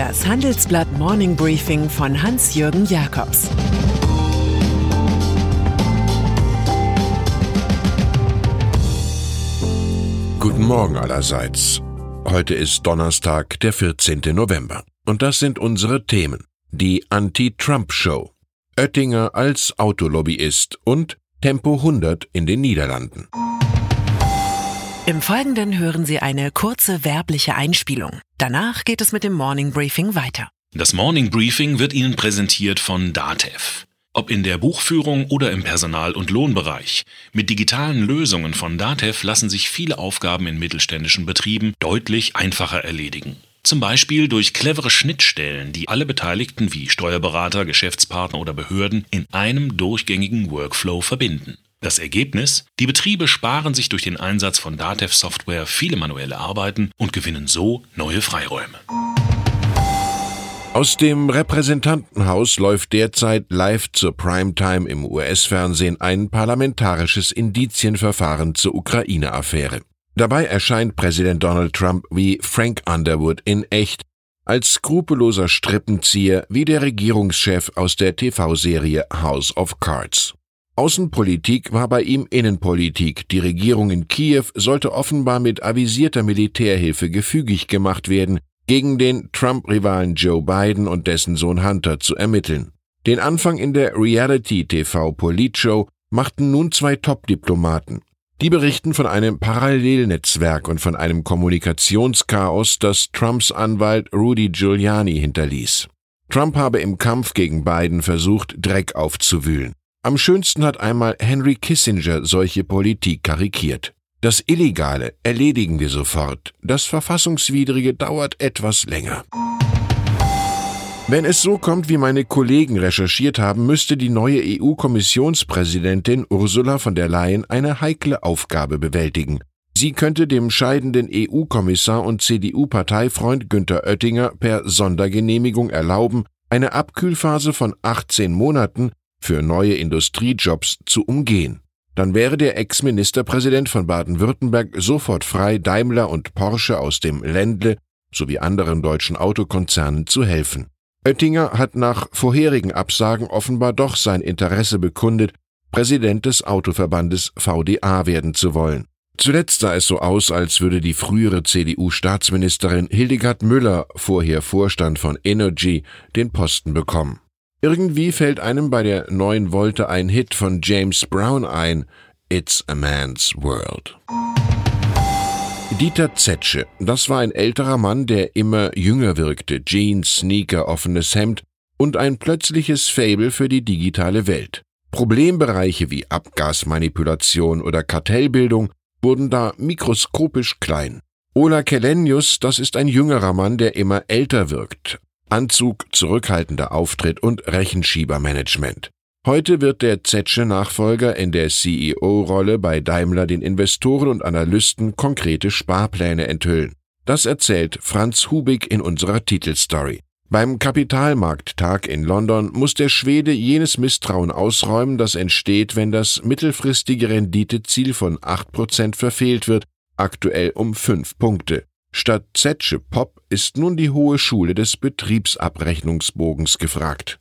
Das Handelsblatt Morning Briefing von Hans-Jürgen Jakobs Guten Morgen allerseits. Heute ist Donnerstag, der 14. November. Und das sind unsere Themen. Die Anti-Trump-Show. Oettinger als Autolobbyist und Tempo 100 in den Niederlanden. Im Folgenden hören Sie eine kurze werbliche Einspielung. Danach geht es mit dem Morning Briefing weiter. Das Morning Briefing wird Ihnen präsentiert von Datev. Ob in der Buchführung oder im Personal- und Lohnbereich, mit digitalen Lösungen von Datev lassen sich viele Aufgaben in mittelständischen Betrieben deutlich einfacher erledigen. Zum Beispiel durch clevere Schnittstellen, die alle Beteiligten wie Steuerberater, Geschäftspartner oder Behörden in einem durchgängigen Workflow verbinden. Das Ergebnis? Die Betriebe sparen sich durch den Einsatz von Datev-Software viele manuelle Arbeiten und gewinnen so neue Freiräume. Aus dem Repräsentantenhaus läuft derzeit live zur Primetime im US-Fernsehen ein parlamentarisches Indizienverfahren zur Ukraine-Affäre. Dabei erscheint Präsident Donald Trump wie Frank Underwood in echt, als skrupelloser Strippenzieher wie der Regierungschef aus der TV-Serie House of Cards. Außenpolitik war bei ihm Innenpolitik. Die Regierung in Kiew sollte offenbar mit avisierter Militärhilfe gefügig gemacht werden, gegen den Trump-Rivalen Joe Biden und dessen Sohn Hunter zu ermitteln. Den Anfang in der Reality-TV-Politshow machten nun zwei Top-Diplomaten. Die berichten von einem Parallelnetzwerk und von einem Kommunikationschaos, das Trumps Anwalt Rudy Giuliani hinterließ. Trump habe im Kampf gegen Biden versucht, Dreck aufzuwühlen. Am schönsten hat einmal Henry Kissinger solche Politik karikiert. Das Illegale erledigen wir sofort, das Verfassungswidrige dauert etwas länger. Wenn es so kommt, wie meine Kollegen recherchiert haben, müsste die neue EU-Kommissionspräsidentin Ursula von der Leyen eine heikle Aufgabe bewältigen. Sie könnte dem scheidenden EU-Kommissar und CDU-Parteifreund Günther Oettinger per Sondergenehmigung erlauben, eine Abkühlphase von 18 Monaten für neue Industriejobs zu umgehen. Dann wäre der Ex-Ministerpräsident von Baden-Württemberg sofort frei, Daimler und Porsche aus dem Ländle sowie anderen deutschen Autokonzernen zu helfen. Oettinger hat nach vorherigen Absagen offenbar doch sein Interesse bekundet, Präsident des Autoverbandes VDA werden zu wollen. Zuletzt sah es so aus, als würde die frühere CDU-Staatsministerin Hildegard Müller, vorher Vorstand von Energy, den Posten bekommen. Irgendwie fällt einem bei der neuen Wolte ein Hit von James Brown ein, It's a Man's World. Dieter Zetsche, das war ein älterer Mann, der immer jünger wirkte, Jeans, Sneaker, offenes Hemd und ein plötzliches Fable für die digitale Welt. Problembereiche wie Abgasmanipulation oder Kartellbildung wurden da mikroskopisch klein. Ola Kelenius, das ist ein jüngerer Mann, der immer älter wirkt, Anzug, zurückhaltender Auftritt und Rechenschiebermanagement. Heute wird der Zetsche Nachfolger in der CEO-Rolle bei Daimler den Investoren und Analysten konkrete Sparpläne enthüllen. Das erzählt Franz Hubig in unserer Titelstory. Beim Kapitalmarkttag in London muss der Schwede jenes Misstrauen ausräumen, das entsteht, wenn das mittelfristige Renditeziel von 8% verfehlt wird, aktuell um 5 Punkte. Statt Zetsche Pop ist nun die hohe Schule des Betriebsabrechnungsbogens gefragt.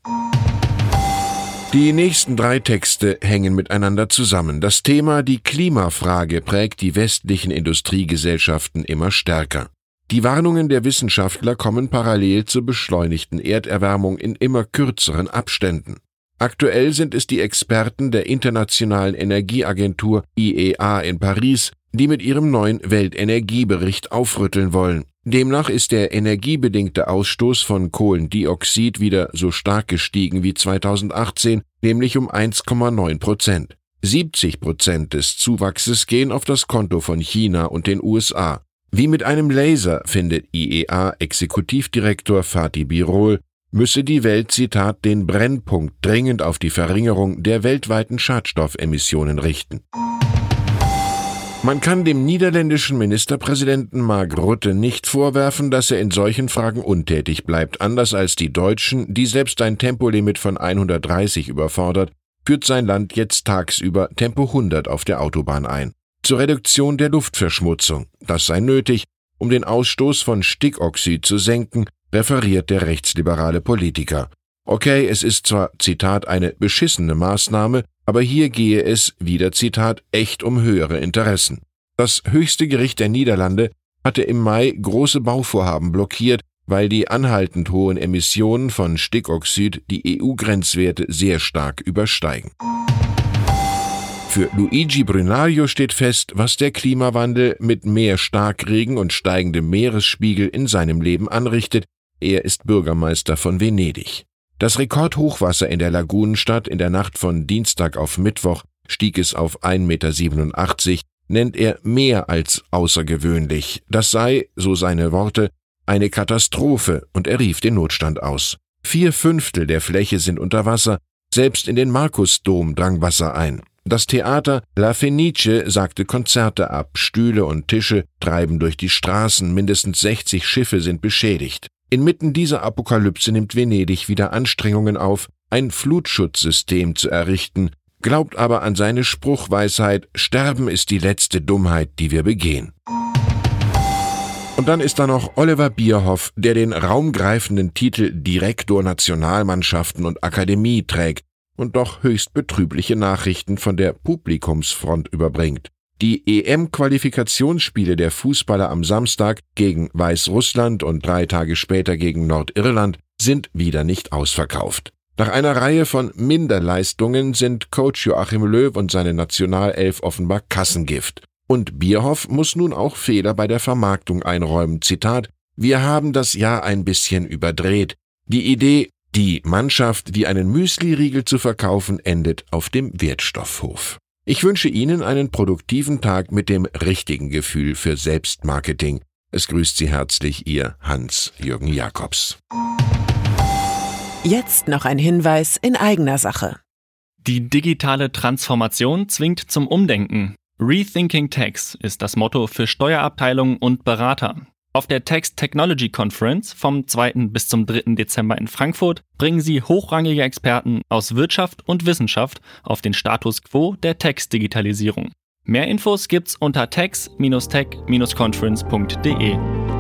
Die nächsten drei Texte hängen miteinander zusammen. Das Thema die Klimafrage prägt die westlichen Industriegesellschaften immer stärker. Die Warnungen der Wissenschaftler kommen parallel zur beschleunigten Erderwärmung in immer kürzeren Abständen. Aktuell sind es die Experten der Internationalen Energieagentur IEA in Paris, die mit ihrem neuen Weltenergiebericht aufrütteln wollen. Demnach ist der energiebedingte Ausstoß von Kohlendioxid wieder so stark gestiegen wie 2018, nämlich um 1,9 Prozent. 70 Prozent des Zuwachses gehen auf das Konto von China und den USA. Wie mit einem Laser, findet IEA-Exekutivdirektor Fatih Birol, müsse die Welt, Zitat, den Brennpunkt dringend auf die Verringerung der weltweiten Schadstoffemissionen richten. Man kann dem niederländischen Ministerpräsidenten Mark Rutte nicht vorwerfen, dass er in solchen Fragen untätig bleibt. Anders als die Deutschen, die selbst ein Tempolimit von 130 überfordert, führt sein Land jetzt tagsüber Tempo 100 auf der Autobahn ein. Zur Reduktion der Luftverschmutzung. Das sei nötig, um den Ausstoß von Stickoxid zu senken, referiert der rechtsliberale Politiker. Okay, es ist zwar, Zitat, eine beschissene Maßnahme, aber hier gehe es, wieder Zitat, echt um höhere Interessen. Das höchste Gericht der Niederlande hatte im Mai große Bauvorhaben blockiert, weil die anhaltend hohen Emissionen von Stickoxid die EU-Grenzwerte sehr stark übersteigen. Für Luigi Brunario steht fest, was der Klimawandel mit mehr Starkregen und steigendem Meeresspiegel in seinem Leben anrichtet. Er ist Bürgermeister von Venedig. Das Rekordhochwasser in der Lagunenstadt in der Nacht von Dienstag auf Mittwoch stieg es auf 1,87 Meter, nennt er mehr als außergewöhnlich. Das sei, so seine Worte, eine Katastrophe und er rief den Notstand aus. Vier Fünftel der Fläche sind unter Wasser, selbst in den Markusdom drang Wasser ein. Das Theater La Fenice sagte Konzerte ab, Stühle und Tische treiben durch die Straßen, mindestens 60 Schiffe sind beschädigt. Inmitten dieser Apokalypse nimmt Venedig wieder Anstrengungen auf, ein Flutschutzsystem zu errichten, glaubt aber an seine Spruchweisheit, Sterben ist die letzte Dummheit, die wir begehen. Und dann ist da noch Oliver Bierhoff, der den raumgreifenden Titel Direktor Nationalmannschaften und Akademie trägt und doch höchst betrübliche Nachrichten von der Publikumsfront überbringt. Die EM-Qualifikationsspiele der Fußballer am Samstag gegen Weißrussland und drei Tage später gegen Nordirland sind wieder nicht ausverkauft. Nach einer Reihe von Minderleistungen sind Coach Joachim Löw und seine Nationalelf offenbar Kassengift. Und Bierhoff muss nun auch Fehler bei der Vermarktung einräumen. Zitat, wir haben das Jahr ein bisschen überdreht. Die Idee, die Mannschaft wie einen Müsli-Riegel zu verkaufen, endet auf dem Wertstoffhof. Ich wünsche Ihnen einen produktiven Tag mit dem richtigen Gefühl für Selbstmarketing. Es grüßt Sie herzlich Ihr Hans-Jürgen Jakobs. Jetzt noch ein Hinweis in eigener Sache. Die digitale Transformation zwingt zum Umdenken. Rethinking Tax ist das Motto für Steuerabteilungen und Berater. Auf der Tax Technology Conference vom 2. bis zum 3. Dezember in Frankfurt bringen sie hochrangige Experten aus Wirtschaft und Wissenschaft auf den Status quo der Tax-Digitalisierung. Mehr Infos gibt's unter tax-tech-conference.de.